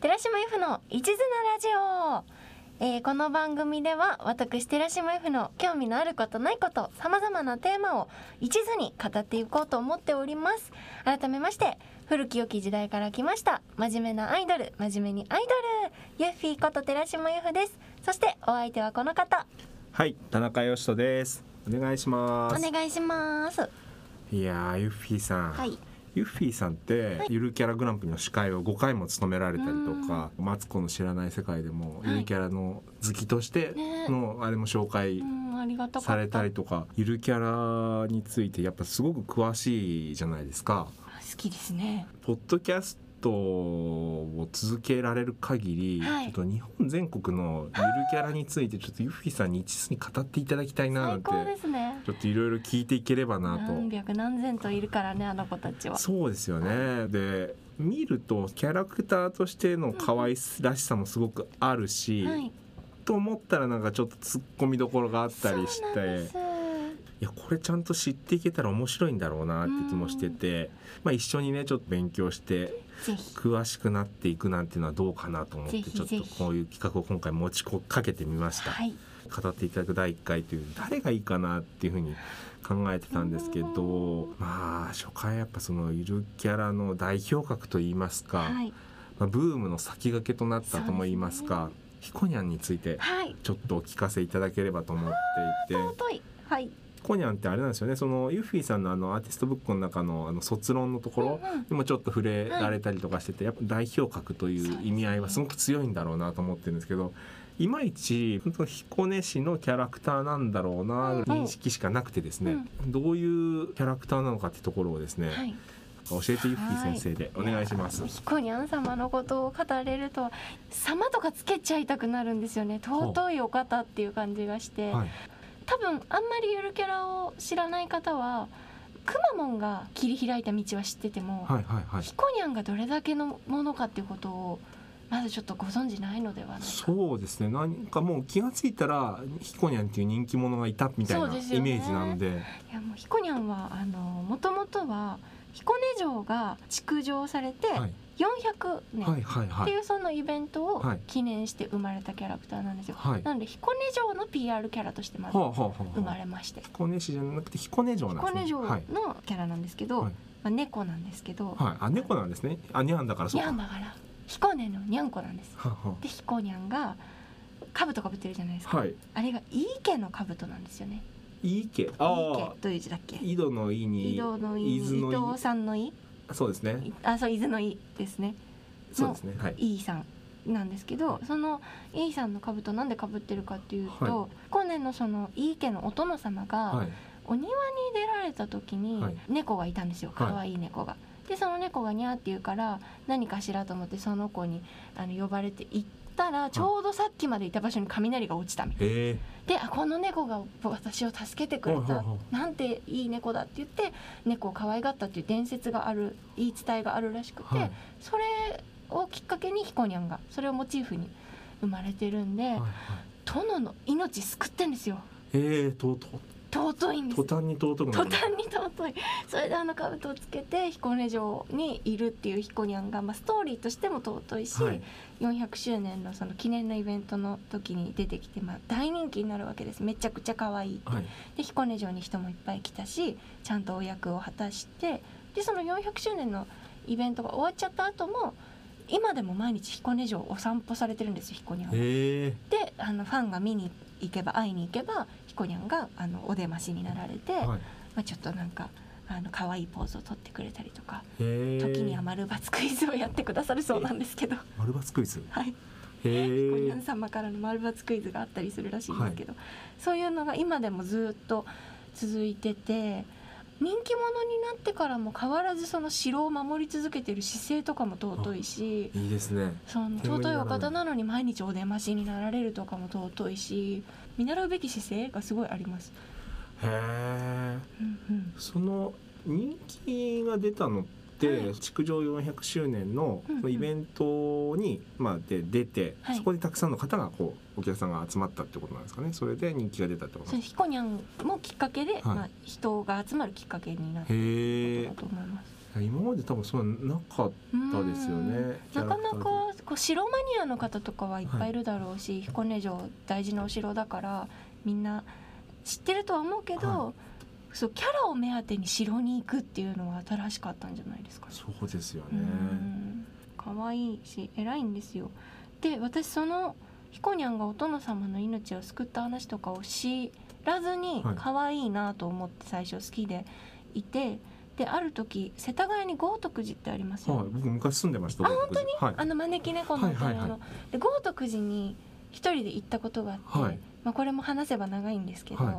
寺島 F の一途なラジオ、えーこの番組では私寺島 F の興味のあることないことさまざまなテーマを一途に語っていこうと思っております改めまして古き良き時代から来ました真面目なアイドル真面目にアイドルユッフィーこと寺島 F ですそしてお相手はこの方はい、田中義人です。お願いします。お願いしますいやー、ユッフィーさん。はいユッフィーさんって、はい。ゆるキャラグランプリの司会を5回も務められたりとか、マツコの知らない世界でも、はい。ゆるキャラの好きとしてね。のあれも紹介されたりとか、ゆるキャラについてやっぱすごく詳しいじゃないですか。好きですね。ポッドキャストを続けられる限り、はい。ちょっと日本全国のゆるキャラについてちょっとユッフィーさんに一途に語っていただきたいななんてね。ちょっといろいろ聞いていければなと。何百何千といるからねあの子たちは。そうですよね。で見るとキャラクターとしての可愛らしさもすごくあるし、はい。と思ったらなんかちょっと突っ込みどころがあったりしそうなんです。ていやこれちゃんと知っていけたら面白いんだろうなって気もしてて、まあ、一緒にねちょっと勉強して詳しくなっていくなんていうのはどうかなと思ってちょっとこういう企画を今回持ちかけてみました。はい。語っていただく第1回という誰がいいかなっていうふうに考えてたんですけどまあ初回やっぱそのゆるキャラの代表格といいますか、はい。まあ、ブームの先駆けとなったとも言いますかひこにゃんについてはい。ちょっとお聞かせいただければと思っていて。尊い。はいひこにゃんってあれなんですよね。そのユッフィーさんのあのアーティストブックの中のあの卒論のところ、にもちょっと触れられたりとかしててやっぱ代表格という意味合いはすごく強いんだろうなと思ってるんですけどいまいち本当彦根市のキャラクターなんだろうなうん。認識しかなくてですねどういうキャラクターなのかってところをですねはい。教えてユッフィー先生でお願いします。ひこにゃん様のことを語れると様とかつけちゃいたくなるんですよね。尊いお方っていう感じがして、はい多分あんまりゆるキャラを知らない方はくまモンが切り開いた道は知ってても、はいはいはい。ひこにゃんがどれだけのものかっていうことをまだちょっとご存知ないのではないか。そうですね。何かもう気がついたらひこにゃんっていう人気者がいたみたいなイメージなので。いやもうひこにゃんはあのもともとは彦根城が築城されてはい400年はいはいっはいていうそのイベントをはい記念して生まれたキャラクターなんですよ。はいなので彦根城の PR キャラとしてまずはあはあはあ生まれまして彦根市じゃなくて彦根城なんですね彦根城はいのキャラなんですけど、はいまあ、猫なんですけど、はい、あ猫なんですね。あにゃんだからそうか。にゃんだから彦根のにゃんこなんです。はあはで彦にゃんが兜かぶってるじゃないですか、あはい。あれが井伊家の兜なんですよね。いいけ。井伊ああ。家という字だっけ井戸の井に。井戸の井伊豆の伊藤さんの井井。そうですね。いあそう伊豆の井ですねそうですね。はい。井伊さんなんですけどその井伊さんの兜なんでかぶってるかっていうと、は去年のその井伊家のお殿様が、はい。お庭に出られた時にはい猫がいたんですよはい可愛い猫が。でその猫がニャーって言うから何かしらと思ってその子にあの呼ばれて行ったらちょうどさっきまでいた場所に雷が落ちたみたいな。ええ。であこの猫が私を助けてくれた。なんていい猫だって言って猫を可愛がったっていう伝説がある言い伝えがあるらしくて、はい。それをきっかけにひこにゃんがそれをモチーフに生まれてるんで、はいはい。殿の命救ってんですよ。ええとと尊いんです途端に尊くなる。途端に尊いそれであの兜をつけて彦根城にいるっていうひこにゃんが、まあ、ストーリーとしても尊いし、はい400周年のその記念のイベントの時に出てきて、まあ、大人気になるわけですめちゃくちゃ可愛いってはい。で彦根城に人もいっぱい来たしちゃんとお役を果たしてでその400周年のイベントが終わっちゃった後も今でも毎日彦根城をお散歩されてるんですよ彦にゃんは。ええであのファンが見に行けば会いに行けばひこにゃんがあのお出ましになられて、はい。まあ、ちょっとなんかあの可愛いポーズを取ってくれたりとかええ時には丸×クイズをやってくださるそうなんですけど、丸抜クイズ？はい、へひこにゃえん様からの丸×クイズがあったりするらしいんですけど、そういうのが今でもずっと続いてて人気者になってからも変わらずその城を守り続けてる姿勢とかも尊いし。いいですね。その尊いお方なのに毎日お出ましになられるとかも尊いし見習うべき姿勢がすごいあります。へえ。うんうんその人気が出たのって、はい築城400周年のイベントに、まあ、で出て、はい。そこでたくさんの方がこうお客さんが集まったってことなんですかね。それで人気が出たってこと。ひこにゃんもきっかけで、はい。まあ、人が集まるきっかけになったへこえとだと思います。今まで多分そういうのなかったですよね。なかなかこう城マニアの方とかはいっぱいいるだろうし、彦根城大事なお城だからみんな知ってるとは思うけど、はそうキャラを目当てに城に行くっていうのは新しかったんじゃないですかね。そうですようねん。可愛いし偉いんですよ。で私そのひこにゃんがお殿様の命を救った話とかを知らずにはい。可愛いなと思って最初好きでいて、である時世田谷に豪徳寺ってありますよ、はい僕昔住んでましたあ本当に？はい。あの招き猫のお寺の、豪徳寺に一人で行ったことがあって、はい。まあ、これも話せば長いんですけど、はい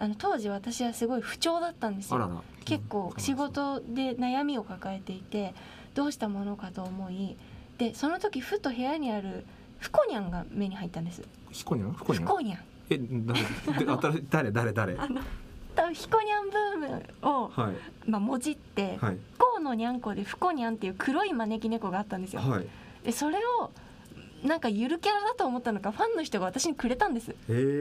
あの当時私はすごい不調だったんですよ。あらら。結構仕事で悩みを抱えていてどうしたものかと思いでその時ふと部屋にあるふこにゃんが目に入ったんです。ひこにゃん？ひこにゃん？ふこにゃん。え誰？で新しい誰？誰？誰？あの多分ひこにゃんブームを、はい。まあ、もじってはい「こうのにゃんこ」で「ふこにゃん」っていう黒い招き猫があったんですよ。はい。でそれをなんかゆるキャラだと思ったのかファンの人が私にくれたんです。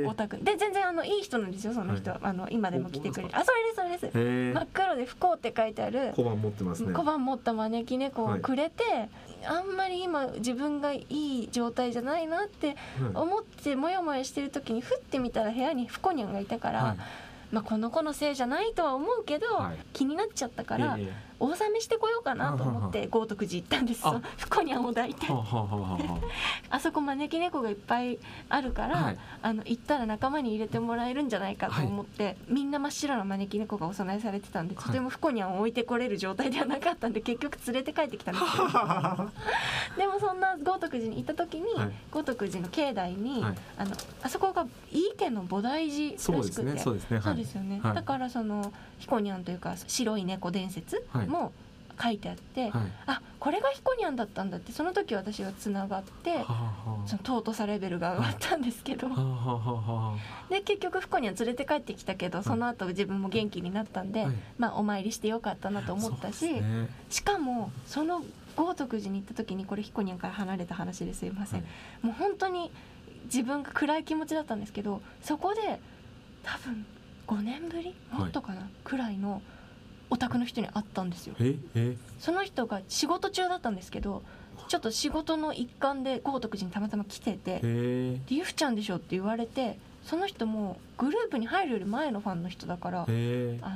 オタク。で全然あのいい人なんですよその人は、あの今でも来てくれる。あそれですそれです。真っ黒で「不幸」って書いてある。小判持ってますね。小判持った招き猫をくれて、あんまり今自分がいい状態じゃないなってはい。思ってモヤモヤしてる時にふってみたら部屋にふこにゃんがいたから、はい。まあ、この子のせいじゃないとは思うけど、はい。気になっちゃったから、ええ大納めしてこようかなと思って豪徳寺行ったんですあ。そのふこにゃんを抱いては。あそこ招き猫がいっぱいあるから、はい。あの行ったら仲間に入れてもらえるんじゃないかと思って、みんな真っ白な招き猫がお供えされてたんで、はい。とてもふこにゃんを置いてこれる状態ではなかったんで結局連れて帰ってきたんですけどあでもそんな豪徳寺に行った時に、はい。豪徳寺の境内に、はい。あのあそこが井伊家の菩提寺らしくて。そうですねそうですね。はい。そうですよね、はいだからそのひこにゃんというか白い猫伝説はいも書いてあって、はい。あこれがひこにゃんだったんだってその時私はつながってはあはあ。その尊さレベルが上がったんですけど、はあはあはで結局ひこにゃん連れて帰ってきたけどその後自分も元気になったんで、はい。まあお参りしてよかったなとあ思ったし、ね。しかもその豪徳寺に行った時にこれひこにゃんから離れた話ですいません、はい。もう本当に自分が暗い気持ちだったんですけどそこで多分5年ぶり？もっとかな、くらいのオタクの人に会ったんですよ。ええ。その人が仕事中だったんですけどちょっと仕事の一環で豪徳寺にたまたま来ててへえ「でゆふちゃんでしょ」って言われてその人もグループに入るより前のファンの人だからあ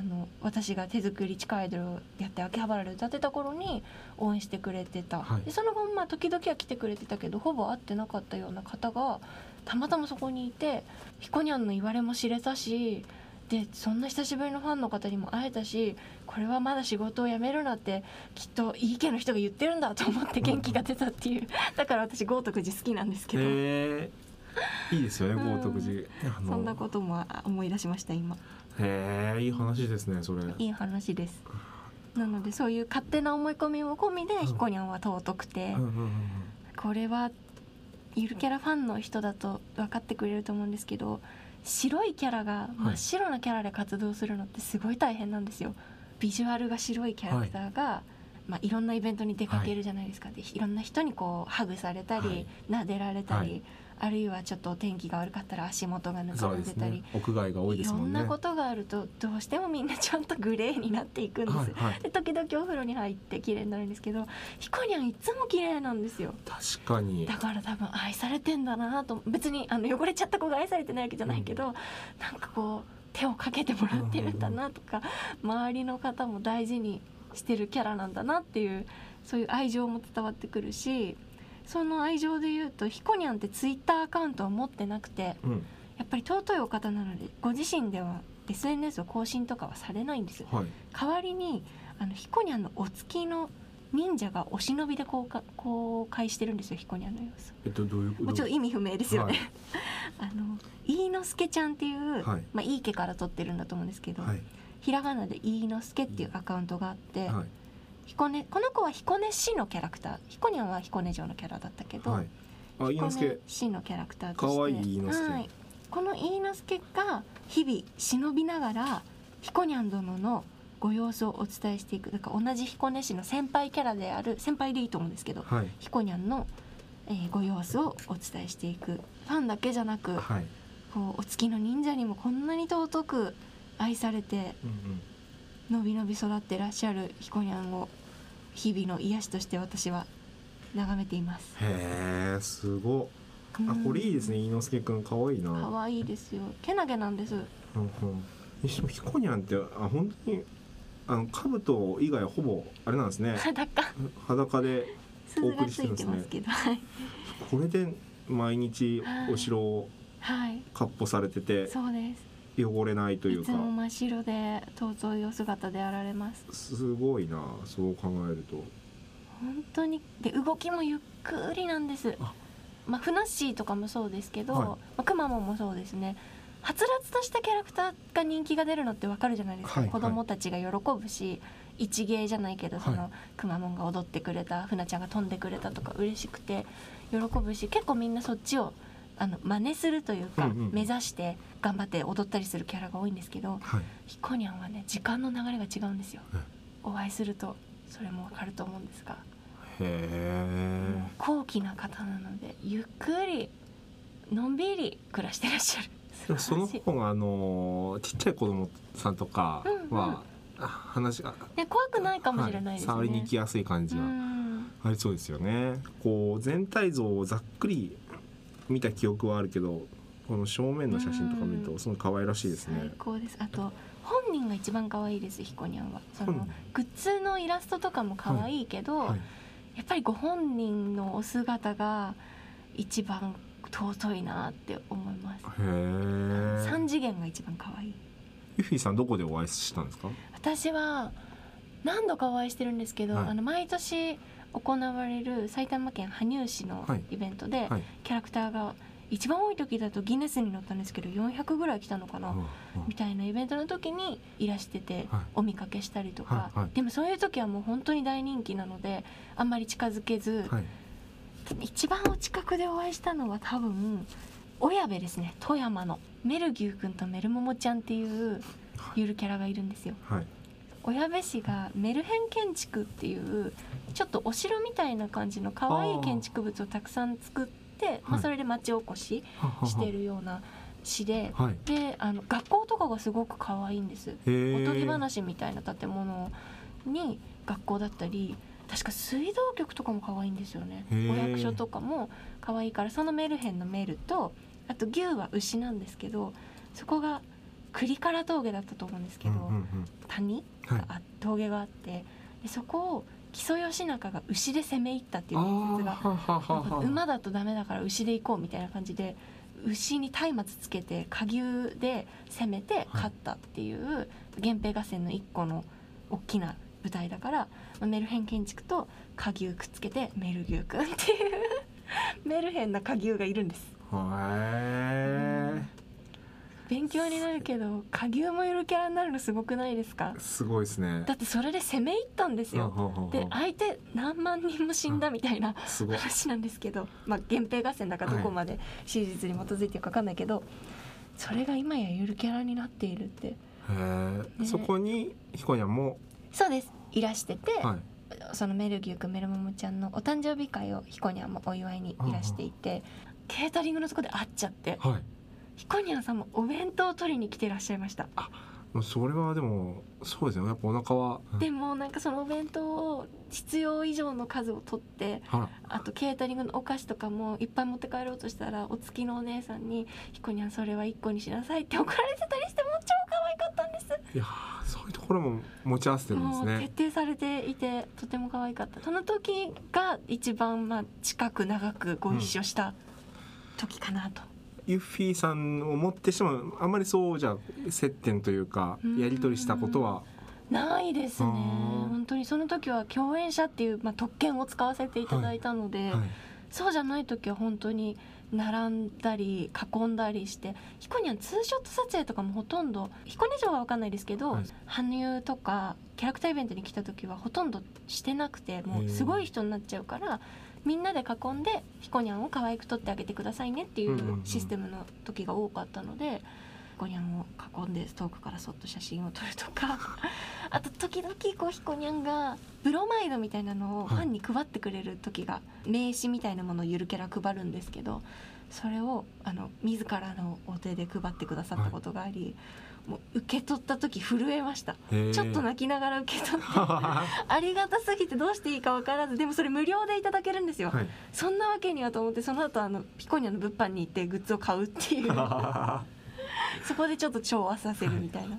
の私が手作り地下アイドルをやって秋葉原で歌ってた頃に応援してくれてた、はい。でその後まあ時々は来てくれてたけどほぼ会ってなかったような方がたまたまそこにいてひこにゃんの言われも知れたしでそんな久しぶりのファンの方にも会えたしこれはまだ仕事を辞めるなってきっといい家の人が言ってるんだと思って元気が出たっていう。だから私豪徳寺好きなんですけど、へえいいですよねうん。豪徳寺。あの。そんなこともあ思い出しました今。へえいい話ですねそれ。いい話です。なのでそういう勝手な思い込みも込みでん。ひこにゃんは尊くて、うんうんうん。これはゆるキャラファンの人だと分かってくれると思うんですけど白いキャラが真っ白なキャラで活動するのってすごい大変なんですよ。ビジュアルが白いキャラクターが、い。まあ、いろんなイベントに出かけるじゃないですか、でいろんな人にこうハグされたり、はい。撫でられたり、はいあるいはちょっとお天気が悪かったら足元がぬかるんでたり、ね。屋外が多いですもんね。いろんなことがあるとどうしてもみんなちゃんとグレーになっていくんです。はいはい。で時々お風呂に入って綺麗になるんですけどひこにゃんいつも綺麗なんですよ。確かに。だから多分愛されてんだなと。別にあの汚れちゃった子が愛されてないわけじゃないけど、なんかこう手をかけてもらってるんだなとか、周りの方も大事にしてるキャラなんだなっていうそういう愛情も伝わってくるしその愛情で言うとひこにゃんってツイッターアカウントを持ってなくてうん。やっぱり尊いお方なのでご自身では SNS を更新とかはされないんです。よはい。代わりにあのひこにゃんのお付きの忍者がお忍びで公開公開してるんですよひこにゃんの様子。えっとどういうこともうちょっと意味不明ですよね、はい。あの飯之助ちゃんっていう、はい。まあいい家から撮ってるんだと思うんですけど、はい。ひらがなで飯之助っていうアカウントがあって、はい彦根この子は彦根市のキャラクター。ひこにゃんは彦根城のキャラだったけど、はい。あ彦根け市のキャラクターとして。かわいいはい、この飯之助が日々忍びながらひこにゃん殿のご様子をお伝えしていく。だから同じ彦根市の先輩キャラである先輩でいいと思うんですけどはい。ひこにゃんの、えーご様子をお伝えしていく。ファンだけじゃなくはい。こうお月の忍者にもこんなに尊く愛されてうんうんのびのび育ってらっしゃるひこにゃんを日々の癒しとして私は眺めています。へえすごっあこれいいですね伊之助くんかわいいな可愛いですよ。けなげなんです。うんうんひこにゃんってあ本当にあの兜以外はほぼあれなんですね裸。裸で鈴がついてますけど、はい。これで毎日お城をはい。かっ歩されててそうです。汚れないというかいつも真っ白で尊いお姿であられます。すごいなそう考えると本当にで動きもゆっくりなんですあ。まあフナッシーとかもそうですけど、はいまあくまモンもそうですね。はつらつとしたキャラクターが人気が出るのってわかるじゃないですか。はい子供たちが喜ぶし。一芸じゃないけどその、はいくまモンが踊ってくれたふなちゃんが飛んでくれたとか嬉しくて喜ぶし結構みんなそっちをあの真似するというか、うんうん目指して頑張って踊ったりするキャラが多いんですけどはい。ひこにゃんはね時間の流れが違うんですよ。えお会いするとそれもわかると思うんですが、へえ。高貴な方なのでゆっくりのんびり暮らしてらっしゃる。でもその方があのちっちゃい子供さんとかうんは、あ話がね怖くないかもしれないですね、はい。触りに行きやすい感じうはん。ありそうですよね。こう全体像をざっくり見た記憶はあるけどこの正面の写真とか見るうん。とすごい可愛らしいですね。最。高です。あと本人が一番可愛いですひこにゃんは。その本グッズのイラストとかも可愛いけど、はい、やっぱりご本人のお姿が一番尊いなって思います。へえ。三次元が一番可愛い。ユフィさんどこでお会いしたんですか？私は何度かお会いしてるんですけど、はい。あの毎年行われる埼玉県羽生市のはい。イベントで、はい。キャラクターが一番多い時だとギネスに載ったんですけど400ぐらい来たのかな、みたいなイベントの時にいらしててはい。お見かけしたりとか、はい。はい。でもそういう時はもう本当に大人気なのであんまり近づけず、はい。一番お近くでお会いしたのは多分親部ですね。富山の。メルギューくんとメルモモちゃんっていうゆるキャラがいるんですよはい。親部市がメルヘン建築っていうちょっとお城みたいな感じの可愛い建築物をたくさん作ってまあ、それで町おこししてるような市ではい。であの学校とかがすごく可愛いんです。おとぎ話みたいな建物に学校だったり確か水道局とかも可愛いんですよねお役所とかも可愛いからそのメルヘンのメルとあと牛は牛なんですけどそこが栗から峠だったと思うんですけど、うんうんうん。谷？はい。があ峠があってでそこを木曽義仲が牛で攻め入ったっていうあ伝説が馬だとダメだから牛で行こうみたいな感じで牛に松明つけて下牛で攻めて勝ったっていう源平合戦の一個の大きな舞台だからまあメルヘン建築と下牛くっつけてメルギューくんっていうメルヘンな下牛がいるんです。へ勉強になるけど下牛もゆるキャラになるのすごくないですか？え。すごいですね。だってそれで攻め入ったんですよで相手何万人も死んだみたいな。話なんですけど、まあ、源平合戦だからどこまで史実に基づいてるか分かんないけど、それが今やゆるキャラになっているってへえ。ねそこにひこにゃんも？そうですいらしてて、はい。そのメルギューくんメルモモちゃんのお誕生日会をひこにゃんもお祝いにいらしていて、ケータリングのとこで会っちゃってはい。ひこにゃんさんもお弁当を取りに来てらっしゃいました、もうそれはでもそうですよね。やっぱお腹は。うんでもなんかそのお弁当を必要以上の数を取ってはあとケータリングのお菓子とかもいっぱい持って帰ろうとしたらお付きのお姉さんに「ひこにゃんそれは1個にしなさい」って怒られてたりしてもう超可愛かったんですい。いやーそういうところも持ち合わせてるんですもうね。徹底されていてとても可愛かったその時が一番まあ近く長くご一緒した時かなと、ユッフィーさんをもってしてもあんまりそうじゃ接点というかうん。やり取りしたことは。ないですね。本当にその時は共演者っていう、まあ、特権を使わせていただいたので、はい。そうじゃない時は本当に並んだり囲んだりしてひこにゃんツーショット撮影とかもほとんど彦根城は分かんないですけど、はい。羽生とかキャラクターイベントに来た時はほとんどしてなくてもうすごい人になっちゃうからみんなで囲んでひこにゃんを可愛く撮ってあげてくださいねっていうシステムの時が多かったので。ひこにゃんを囲んで遠くからそっと写真を撮るとか あと時々こうひこにゃんがブロマイドみたいなのをファンに配ってくれる時が、名刺みたいなものをゆるキャラ配るんですけどそれをあの自らのお手で配ってくださったことがあり、もう受け取った時震えました。ちょっと泣きながら受け取って。ありがたすぎてどうしていいか分からずでもそれ無料でいただけるんですよ、はい。そんなわけにはと思ってその後あのピコニャンの物販に行ってグッズを買うっていう。そこでちょっと調和させるみたいな。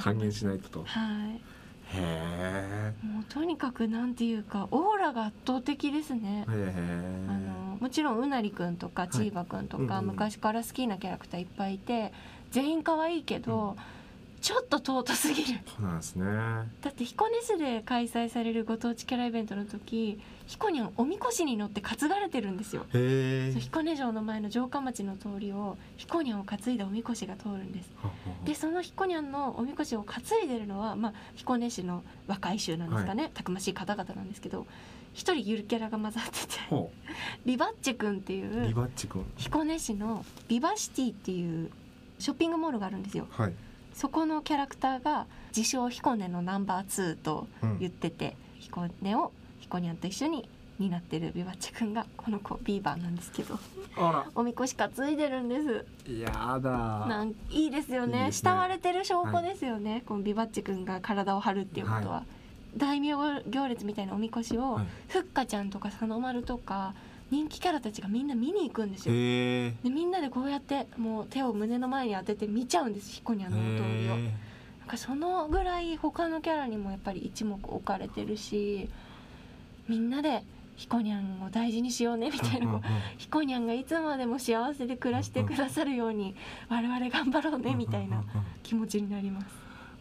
還元しないとと。はいへえもうとにかくなんていうかオーラが圧倒的ですね。あのもちろんうなりくんとかいチーバくんとか、うんうん昔から好きなキャラクターいっぱいいて全員可愛いけど、ちょっと尊すぎる。そうなんですね。だって彦根市で開催されるご当地キャライベントの時彦根をおみこしに乗って担がれてるんですよ。彦根城の前の城下町の通りを彦根を担いだおみこしが通るんです。でその彦根のおみこしを担いでるのは、まあ、彦根市の若い衆なんですかね、たくましい方々なんですけど一人ゆるキャラが混ざっててほビバッチ君っていうリバッチ君。彦根市のビバシティっていうショッピングモールがあるんですよ。はいそこのキャラクターが自称彦根のナンバー2とうん言ってて、彦根を彦ニャンと一緒に担ってるビバッチ君がこの子ビーバーなんですけどあおみこし担いでるんです。らやだなんいいですよね。ね。慕われてる証拠ですよね、このビバッチ君が体を張るっていうことは、は大名行列みたいなおみこしを、はい。ふっかちゃんとか佐野丸とか人気キャラたちがみんな見に行くんですよ。でみんなでこうやってもう手を胸の前に当てて見ちゃうんですヒコニャンの通りを。なんかそのぐらい他のキャラにもやっぱり一目置かれてるしみんなでヒコニャンを大事にしようねみたいな、こうヒコニャンがいつまでも幸せで暮らしてくださるように我々頑張ろうねみたいな気持ちになります。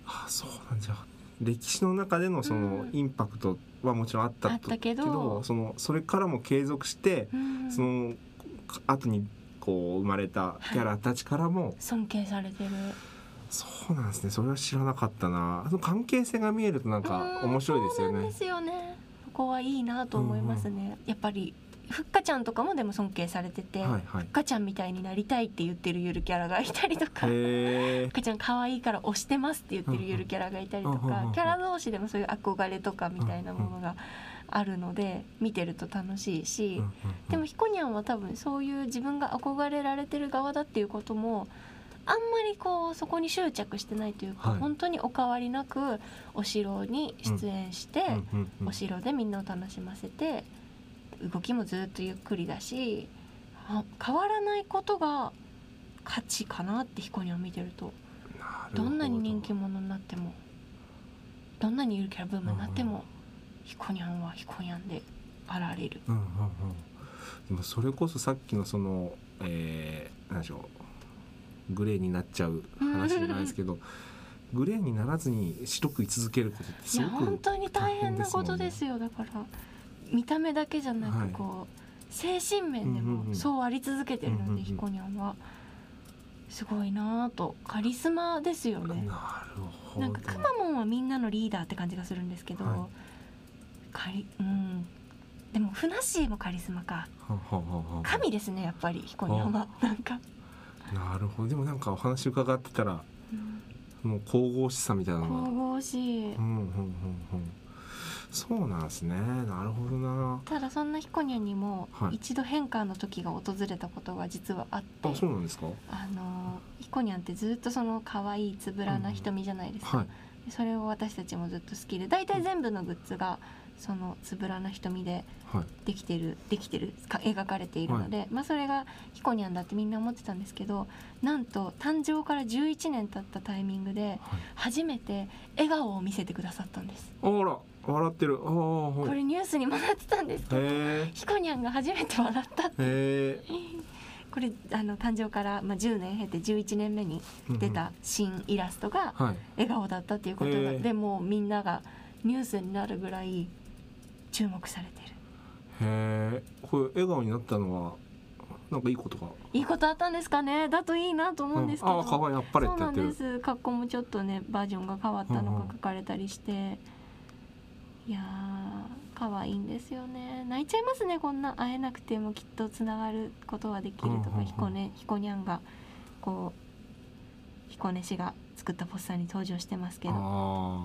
あそうなんじゃ歴史の中でのそのうん。インパクトはもちろんあったとあったけど。そのそれからも継続してうん。その後にこう生まれたキャラたちからも、尊敬されてる。そうなんですね。それは知らなかったな。その関係性が見えるとなんか面白いですよね。ですよね。そこはいいなと思いますね、やっぱりふっかちゃんとかもでも尊敬されてて、はいはい。ふっかちゃんみたいになりたいって言ってるゆるキャラがいたりとかへふっかちゃん可愛いから推してますって言ってるゆるキャラがいたりとかキャラ同士でもそういう憧れとかみたいなものがあるので見てると楽しいし、でもひこにゃんは多分そういう自分が憧れられてる側だっていうこともあんまりこうそこに執着してないというか、はい。本当にお変わりなくお城に出演して、お城でみんなを楽しませて動きもずっとゆっくりだしあ変わらないことが価値かなってひこにゃんを見てると。ど。んなに人気者になってもどんなにゆるキャラブームになってもひこにゃんはひこにゃんであられる。うんうんうん。でもそれこそさっきのその、えー、何でしょうグレーになっちゃう話じゃないですけど グレーにならずに白く居続けることっていやすごく本当に大変なことですよ。だから見た目だけじゃなはい。くこう、精神面でもそうあり続けてるのでひこにゃん。は。すごいなぁとカリスマですよね。なるほど。なんかくまモンはみんなのリーダーって感じがするんですけど、はカリうん。でもふなっしーもカリスマか。はははは神ですねやっぱりひこにゃんはなんか、なるほど。でもなんかお話伺ってたらうん。もう神々しさみたいな神々しい。うんうんうんうんそうなんですね。なるほどな。ただそんなひこにゃんにもはい。一度変化の時が訪れたことが実はあって、あそうなんですか？あのひこにゃんってずっとその可愛いつぶらな瞳じゃないですか、はい。それを私たちもずっと好きで大体全部のグッズがそのつぶらな瞳ではい。できてるできてるか描かれているので、まあ、それがひこにゃんだってみんな思ってたんですけどなんと誕生から11年経ったタイミングではい。初めて笑顔を見せてくださったんです。あら笑ってる。あはい。れニュースにもなってたんですけどへひこにゃんが初めて笑ったって これあの誕生から、まあ、10年経って11年目にえ出た新イラストがはい。笑顔だったっていうことが、へー。でもうみんながニュースになるぐらい注目されてる。へえこれ笑顔になったのはなんかいいことが。いいことあったんですかね？だといいなと思うんですけど、ああ可愛い。あっぱれっそうなんです。格好もちょっとねバージョンが変わったのが書かれたりして、いやー可愛いんですよね。泣いちゃいますねこんな。会えなくてもきっとつながることはできるとうんうんうん。かひこねひこにゃんがこうひこね氏が作ったポスターに登場してますけど。あ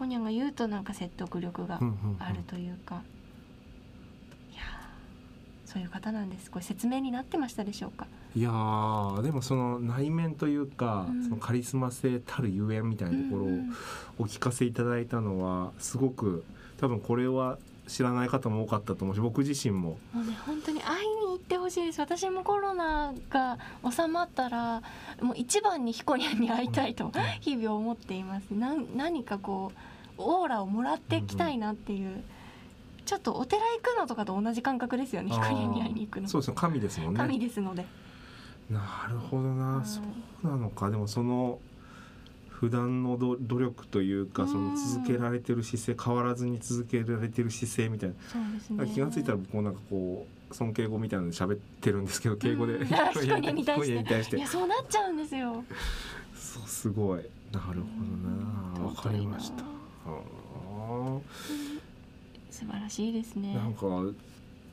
ひこにゃんが言うとなんか説得力があるというか、いやーそういう方なんです。これ説明になってましたでしょうか？いやーでもその内面というか、うん。そのカリスマ性たるゆえんみたいなところをお聞かせいただいたのはすごく多分これは知らない方も多かったと思うし僕自身も。もうね本当に会いに行ってほしいです。私もコロナが収まったらもう一番にひこにゃんに会いたいと日々思っています。なん何かこうオーラをもらっていきたいなっていう、ちょっとお寺行くのとかと同じ感覚ですよねひこに会いに行くの。そうですね神ですもんね。神ですので、なるほどな、はい。そうなのか。でもその普段のど努力というかその続けられてる姿勢変わらずに続けられてる姿勢みたいな。そうですね。気が付いたら僕もなんかこう尊敬語みたいなので喋ってるんですけど敬語で、うんあひこにゃんに対して。ひこにゃんに対して。いやそうなっちゃうんですよ。そうすごい。なるほどな。わかりましたあ素晴らしいですね。ーなんか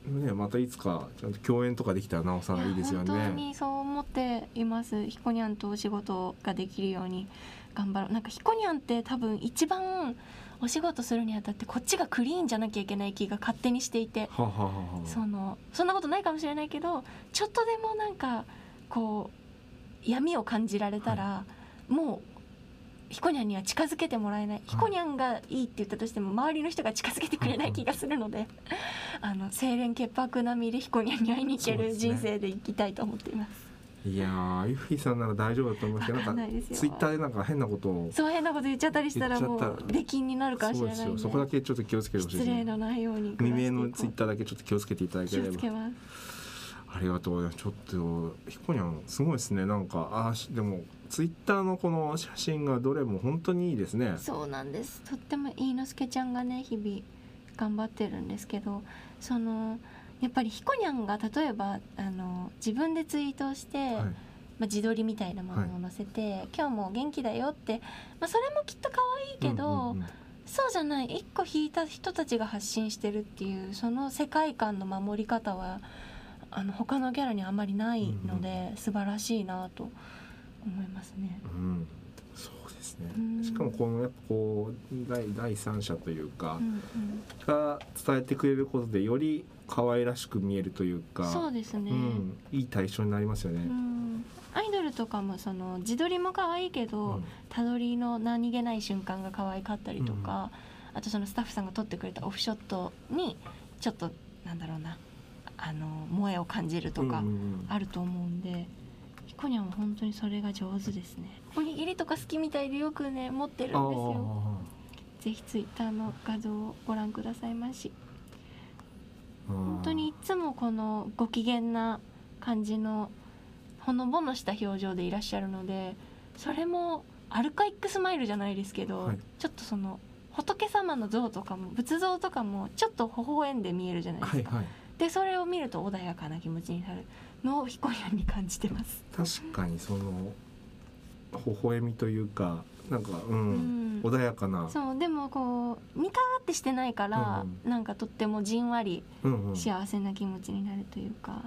ねまたいつかちゃんと共演とかできたらなおさらいいですよいや本当ねにそう思っていますひこにゃんとお仕事ができるように頑張ろう。なんかひこにゃんって多分一番お仕事するにあたってこっちがクリーンじゃなきゃいけない気が勝手にしていて。はあはあは。あそのそんなことないかもしれないけどちょっとでもなんかこう闇を感じられたら、もうひこにゃんには近づけてもらえない、ひこにゃんがいいって言ったとしても周りの人が近づけてくれない気がするので、あの清廉潔白並みでひこにゃんに会いに行ける人生で生きたいと思っています。いやーユフィさんなら大丈夫だと思うん ですけどなんかツイッターでなんか変なことをそう変なこと言っちゃったりしたらもう出禁になるかもしれないんでよ。そこだけちょっと気をつけてほしいです。ね失礼のないよう。に未明のツイッターだけちょっと気をつけていただけ気れば。をつけます。ありがとうちょっとひこにゃんすごいですね。なんかあーしでもツイッターのこの写真がどれも本当にいいですね。そうなんです。とってもいいのすけちゃんがね日々頑張ってるんですけどそのやっぱりひこにゃんが例えばあの自分でツイートをして、はい。まあ、自撮りみたいなものを載せて、今日も元気だよって、まあ、それもきっと可愛いけど、うんうんうん。そうじゃない。一個引いた人たちが発信してるっていうその世界観の守り方はあの他のキャラにあまりないので、素晴らしいなと思いますね。うん。そうですね。うん。しかもこのやっぱこう第第三者というかう、んが伝えてくれることでより可愛らしく見えるといううかん、そうですね、うん、いい対象になりますよね、うん。アイドルとかもその自撮りも可愛いけど、うん。たどりの何気ない瞬間が可愛かったりとか、あとそのスタッフさんが撮ってくれたオフショットにちょっとなんだろうなあの萌えを感じるとかうんうんうん。あると思うんで。ひこに。ゃんは本当に。それが上手ですね。おに。ぎりとか好きみたいでよくね持ってるんですよ。ぜひツイッターの画像をご覧くださいまし。本当に。いつもこのご機嫌な感じのほのぼのした表情でいらっしゃるのでそれもアルカイックスマイルじゃないですけど、はいちょっとその仏様の像とかも仏像とかもちょっと微笑んで見えるじゃないですか、はいはいでそれを見ると穏やかな気持ちに。なるのをひこにゃんに感じてます。確かにその微笑みというかなんかうん、うん。穏やかな。そうでもこうニカーってしてないから、うんなんかとってもじんわりうんうん、幸せな気持ちになるというか、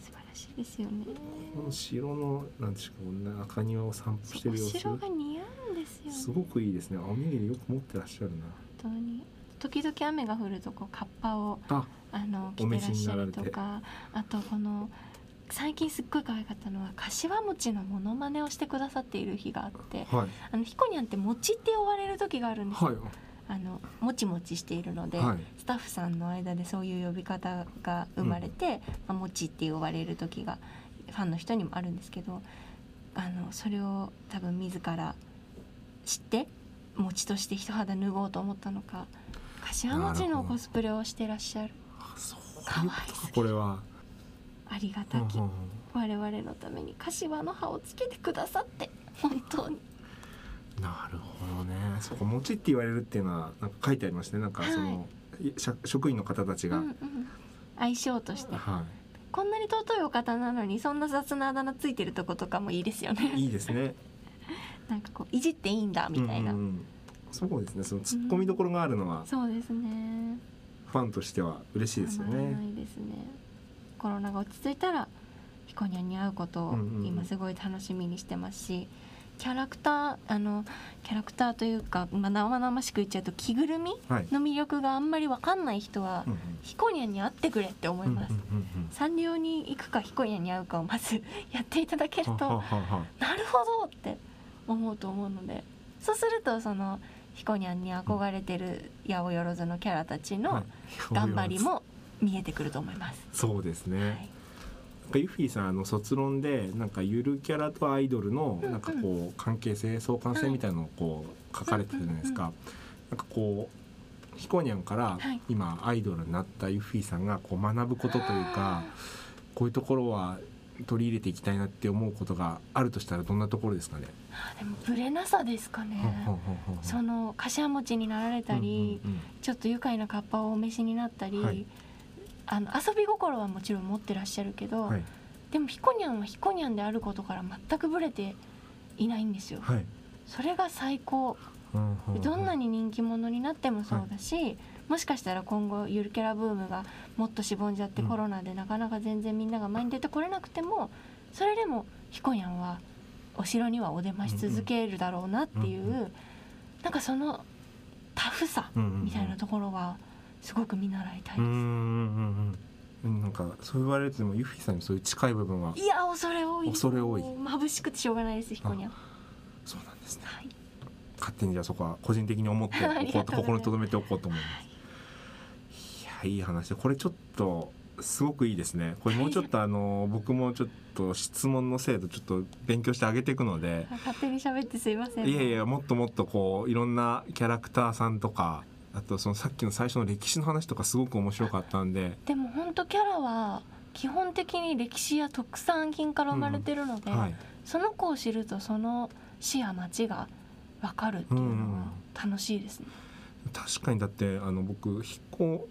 素晴らしいですよね。この城のなんでしょうね中庭を散歩しておる様子。城が似合うんですよ、ね。すごくいいですね。おにぎりよく持ってらっしゃるな。本当に時々雨が降るとこうカッパをああの着てらっしゃるとかあとこの最近すっごい可愛かったのは柏餅のモノマネをしてくださっている日があってはい。あのひこにゃんって餅って呼ばれる時があるんですよ、はい。あのもちもちしているので、はい。スタッフさんの間でそういう呼び方が生まれて、まあ、もちって呼ばれる時がファンの人にもあるんですけどあのそれを多分自ら知って餅として一肌脱ごうと思ったのか柏餅のコスプレをしてらっしゃる。あそういうこれは、ありがたき。うんうんうん。我々のために柏の葉をつけてくださって本当に。なるほどね。そこ餅って言われるっていうのはなんか書いてありましたね。なんかその、い。しゃ職員の方たちが、うんうん相性として。はこんなに尊いお方なのにそんな雑なあだ名ついてるとことかもいいですよね。いいいですね。なんかこういじっていいんだみたいな、うんうんうんそうですね。その突っ込みどころがあるのはそうですね。ファンとしては嬉しいですよたまらなね。いですね。コロナが落ち着いたらひこにゃんに会うことをうんうんうん。今すごい楽しみにしてますし、キャラクターあのキャラクターというか、まあ、生々しく言っちゃうと着ぐるみはい。の魅力があんまり分かんない人は、うんうん。ヒコニャンに会ってくれって思います、うんうんうんサンリオに行くかヒコニャンに会うかをまずやっていただけるとうんはははは。なるほどって思うと思うのでそうするとそのヒコニャンに憧れてる八百万のキャラたちのはい。頑張りも見えてくると思います。そうですね、はい、なんかユフィさんあの卒論でなんかゆるキャラとアイドルのなんかこう関係性相関性みたいなのをこう書かれてるじゃないですか。なんかこうヒコニャンからはい。今アイドルになったユフィさんがこう学ぶことというかこういうところは取り入れていきたいなって思うことがあるとしたらどんなところですかね？でもブレなさですかね。その柏餅になられたり、ちょっと愉快なカッパをお召しになったり、はいあの遊び心はもちろん持ってらっしゃるけど、はいでもヒコニャンはヒコニャンであることから全くブレていないんですよ。はいそれが最高。どんなに人気者になってもそうだし、もしかしたら今後ゆるキャラブームがもっとしぼんじゃって、うんコロナでなかなか全然みんなが前に出てこれなくてもそれでもヒコニャンはお城にはお出まし続けるだろうなっていう、うんうなんかそのタフさみたいなところはすごく見習いたいです。うんうんうんうんなんかそう言われるとでもユフィさんにそういう近い部分はいや恐れ多い恐れ多い眩しくてしょうがないですヒコニャン。そうなんですね。はい勝手にじゃあそこは個人的に思って おこうと心に留めておこうと思います。いい話これちょっとすごくいいですね。これもうちょっとあの僕もちょっと質問の精度ちょっと勉強してあげていくので。勝手に喋ってすいません。いやいやもっともっとこういろんなキャラクターさんとかあとそのさっきの最初の歴史の話とかすごく面白かったんで、でも本当キャラは基本的に歴史や特産品から生まれてるので、はい、その子を知るとその市や町が分かるっていうのは楽しいですね。確かにだってあの僕彦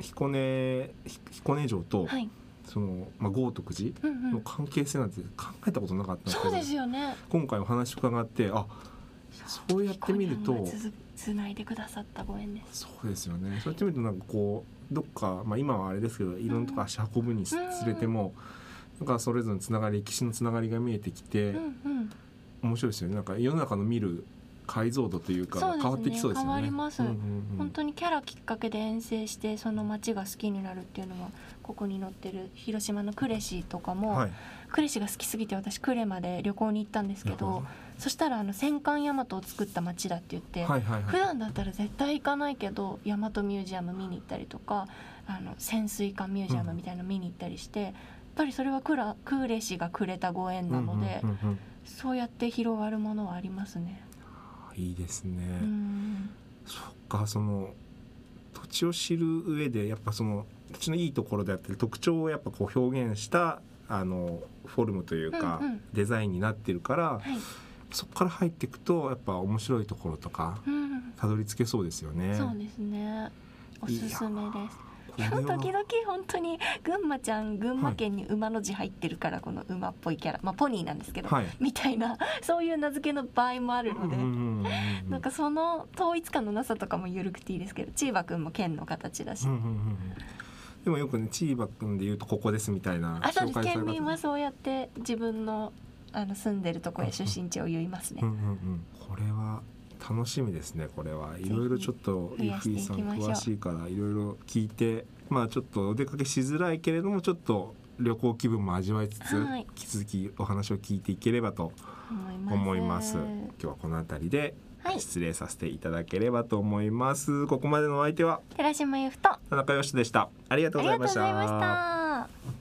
彦根ひ彦根城と、はい、その、まあ、豪徳寺うんうん、の関係性なんて考えたことなかったんですけど、そうですよね。今回お話伺ってあそうやって見るとつないでくださったご縁です。そうですよね。そうやって見るとなんかこうどっか、まあ、今はあれですけどいろんなとこ足運ぶにつれても、なんかそれぞれのつながり歴史のつながりが見えてきて、うんうん、面白いですよね。なんか世の中の見る解像度というか変わってきそうですよね。変わります。うんうんうん。本当にキャラきっかけで遠征してその町が好きになるっていうのはここに載ってる広島の呉市とかも、はい、呉市が好きすぎて私呉まで旅行に行ったんですけどそしたらあの戦艦大和を作った町だって言って、はいはいはい。普段だったら絶対行かないけど大和ミュージアム見に行ったりとかあの潜水艦ミュージアムみたいなの見に行ったりして、やっぱりそれはクラクーレ氏がくれたご縁なので、うんうんうんうん。そうやって広がるものはありますね。いいですね。うんそっかその土地を知る上でやっぱその土地のいいところであったり特徴をやっぱこう表現したあのフォルムというか、うんうんデザインになってるからはいそこから入っていくとやっぱ面白いところとかうん、たどり着けそうですよね。そうですね。おすすめです。いやこれは時々本当に群馬ちゃん群馬県に馬の字入ってるからこの馬っぽいキャラ、まあポニーなんですけど、はい。みたいな そういう名付けの場合もあるので、なんかその統一感のなさとかも緩くていいですけどチーバくんも県の形だし、うんうんうんうん。でもよくねチーバくんで言うとここですみたいなあそうです。され方県民はそうやって自分のあの住んでるとこや出身地を言いますね。うん。うんうん、これは楽しみですねこれは。いろいろちょっとリ増やしてフィーさん詳しいからいろいろ聞いてまあちょっとお出かけしづらいけれどもちょっと旅行気分も味わいつつ、はい。引き続きお話を聞いていければと思います。今日はこの辺りではい。失礼させていただければと思います、ここまでのお相手は寺島由布とあ田中義人でした。ありがとうございました。